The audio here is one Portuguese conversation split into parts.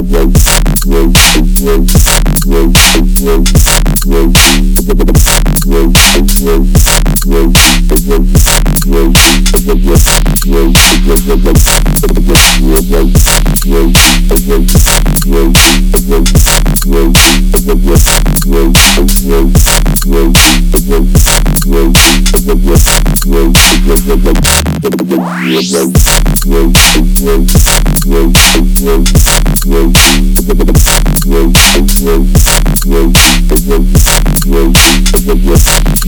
Growth, growth, growth, growth, growth, growth, growth,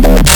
Bye.